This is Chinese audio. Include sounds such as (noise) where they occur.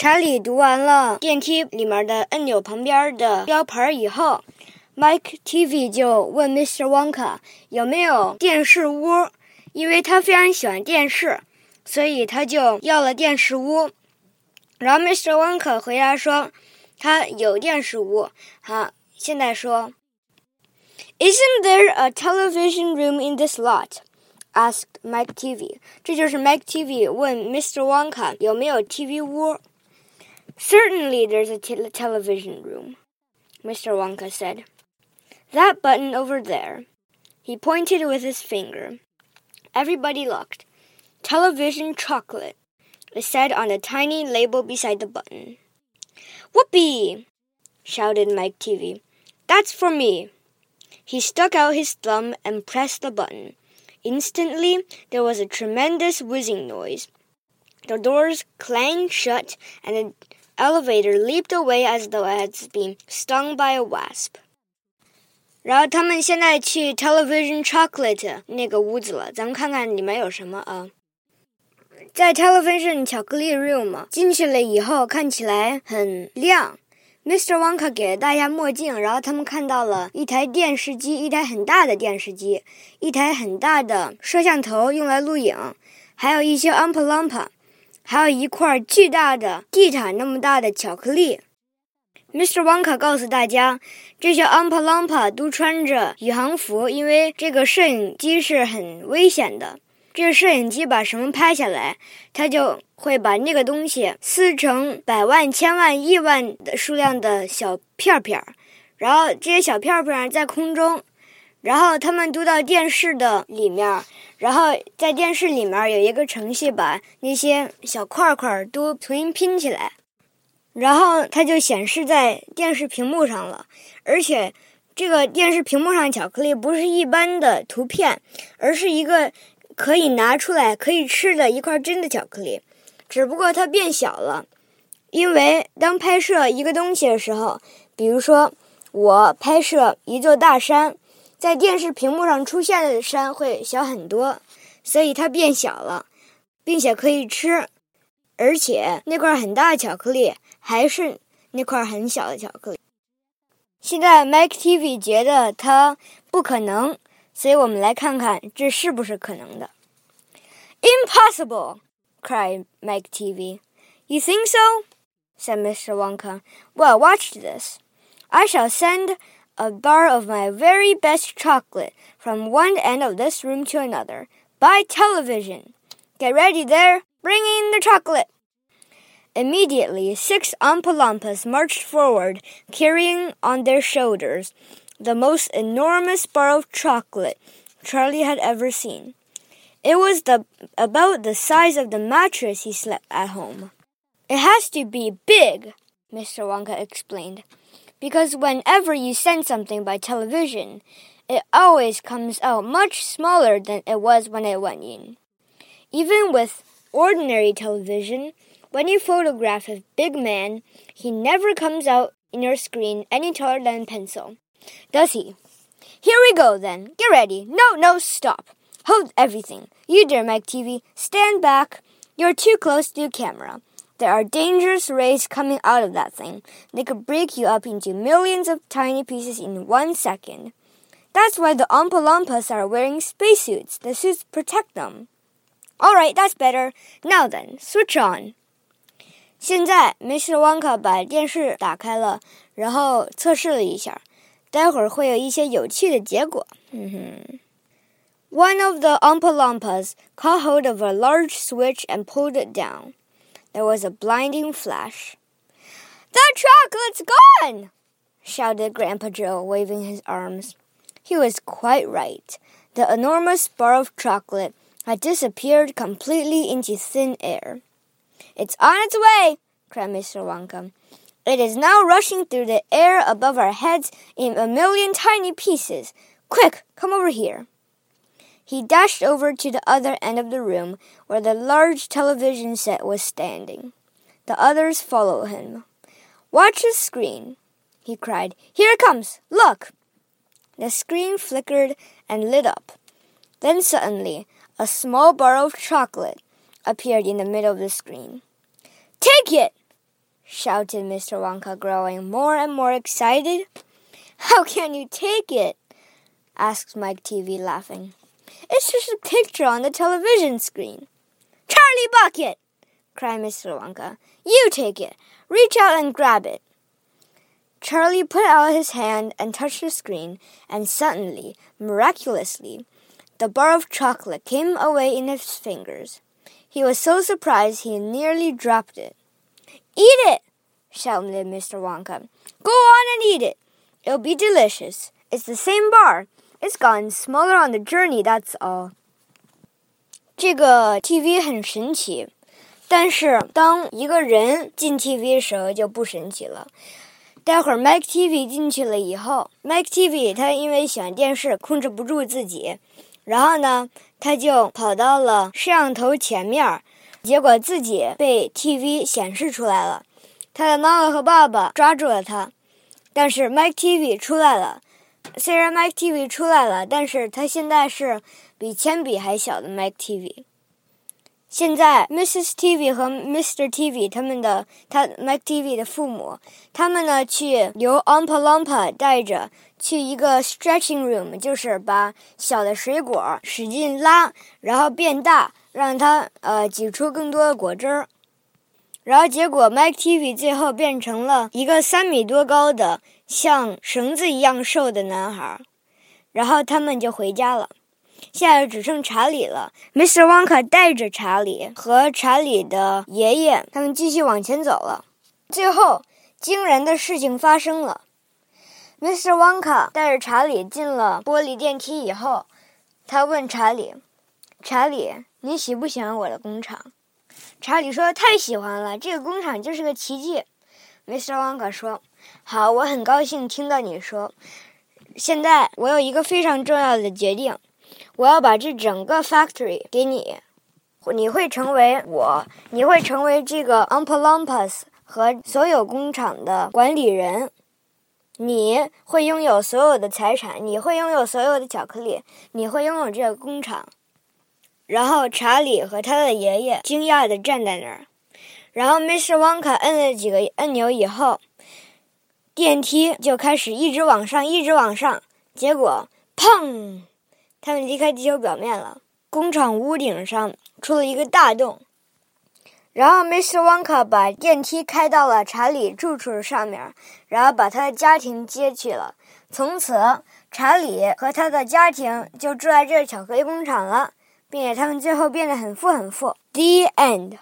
查理读完了电梯里面的按钮旁边的标牌以后，Mike TV 就问 Mr. Wonka 有没有电视屋，因为他非常喜欢电视，所以他就要了电视屋。然后 Mr. Wonka 回答说他有电视屋。好，现在说，Isn't there a television room in this lot? asked Mike TV. 这就是 Mike TV 问 Mr. Wonka 有没有 TV 屋。Certainly there's a te television room, Mr. Wonka said. That button over there. He pointed with his finger. Everybody looked. Television chocolate, it said on the tiny label beside the button. Whoopee! shouted Mike TV. That's for me. He stuck out his thumb and pressed the button. Instantly, there was a tremendous whizzing noise. The doors clanged shut, and the elevator leaped away as though it had been stung by a wasp. 然后他们现在去 Television Chocolate 那个屋子了，咱们看看里面有什么啊？在 Television 巧克力 Room 进去了以后，看起来很亮。Mr. Wonka 给了大家墨镜，然后他们看到了一台电视机，一台很大的电视机，一台很大的摄像头用来录影，还有一些 Umpa Lumpa。 还有一块巨大的地毯那么大的巧克力。Mr. Wonka 告诉大家，这些 Umpa Lumpa 都穿着宇航服，因为这个摄影机是很危险的。这个摄影机把什么拍下来，它就会把那个东西撕成百万、千万、亿万的数量的小片片儿，然后这些小片片在空中，然后他们都到电视的里面。然后在电视里面有一个程序，把那些小块块都重新拼起来，然后它就显示在电视屏幕上了。而且这个电视屏幕上巧克力不是一般的图片，而是一个可以拿出来可以吃的一块真的巧克力，只不过它变小了。因为当拍摄一个东西的时候，比如说我拍摄一座大山。在电视屏幕上出现的山会小很多，所以它变小了，并且可以吃，而且那块很大的巧克力还是那块很小的巧克力。现在 Mike TV 觉得它不可能，所以我们来看看这是不是可能的。Impossible! cried Mike TV. You think so? said Mr. Wonka. Well, watch this. I shall send a bar of my very best chocolate from one end of this room to another by television. Get ready there. Bring in the chocolate. Immediately, six Oompa marched forward, carrying on their shoulders the most enormous bar of chocolate Charlie had ever seen. It was the, about the size of the mattress he slept at home. It has to be big, Mr. Wonka explained because whenever you send something by television, it always comes out much smaller than it was when it went in. Even with ordinary television, when you photograph a big man, he never comes out in your screen any taller than a pencil, does he? Here we go then. Get ready. No, no, stop. Hold everything. You dear Mike TV, stand back. You're too close to the camera. There are dangerous rays coming out of that thing. They could break you up into millions of tiny pieces in one second. That's why the Oompa Loompas are wearing spacesuits. The suits protect them. All right, that's better. Now then, switch on. 现在，Mr. Wonka 把电视打开了，然后测试了一下，待会儿会有一些有趣的结果。嗯哼。One (laughs) of the Oompa Loompas caught hold of a large switch and pulled it down. There was a blinding flash. The chocolate's gone! shouted Grandpa Joe, waving his arms. He was quite right. The enormous bar of chocolate had disappeared completely into thin air. It's on its way, cried Mr. Wonka. It is now rushing through the air above our heads in a million tiny pieces. Quick, come over here. He dashed over to the other end of the room where the large television set was standing. The others followed him. Watch the screen, he cried. Here it comes! Look! The screen flickered and lit up. Then suddenly, a small bar of chocolate appeared in the middle of the screen. Take it! shouted Mr. Wonka, growing more and more excited. How can you take it? asked Mike TV, laughing. It's just a picture on the television screen. Charlie Bucket! cried Mr. Wonka. You take it. Reach out and grab it. Charlie put out his hand and touched the screen, and suddenly, miraculously, the bar of chocolate came away in his fingers. He was so surprised he nearly dropped it. Eat it! shouted Mr. Wonka. Go on and eat it. It'll be delicious. It's the same bar. It's gone smaller on the journey, that's all. 这个 TV 很神奇，但是当一个人进 TV 的时候就不神奇了。待会儿 Mike TV 进去了以后，Mike TV 他因为喜欢电视，控制不住自己，然后呢，他就跑到了摄像头前面，结果自己被 TV 显示出来了。他的妈妈和爸爸抓住了他，但是 Mike TV 出来了。虽然 Mike TV 出来了，但是他现在是比铅笔还小的 Mike TV。现在，Mrs. TV 和 Mr. TV 他们的他 Mac TV 的父母，他们呢去由 Ompa Lompa 带着去一个 stretching room，就是把小的水果使劲拉，然后变大，让它呃挤出更多的果汁儿。然后结果 Mac TV 最后变成了一个三米多高的像绳子一样瘦的男孩，然后他们就回家了。现在只剩查理了。Mr. Wonka 带着查理和查理的爷爷，他们继续往前走了。最后，惊人的事情发生了。Mr. Wonka 带着查理进了玻璃电梯以后，他问查理：“查理，你喜不喜欢我的工厂？”查理说：“太喜欢了，这个工厂就是个奇迹。”Mr. Wonka 说：“好，我很高兴听到你说。现在我有一个非常重要的决定。”我要把这整个 factory 给你，你会成为我，你会成为这个 Umpa Lumpas 和所有工厂的管理人，你会拥有所有的财产，你会拥有所有的巧克力，你会拥有这个工厂。然后查理和他的爷爷惊讶地站在那儿，然后 Mr. Wonka 摁了几个按钮以后，电梯就开始一直往上，一直往上，结果砰！他们离开地球表面了。工厂屋顶上出了一个大洞，然后 Mr. Wonka 把电梯开到了查理住处上面，然后把他的家庭接去了。从此，查理和他的家庭就住在这巧克力工厂了，并且他们最后变得很富很富。The end.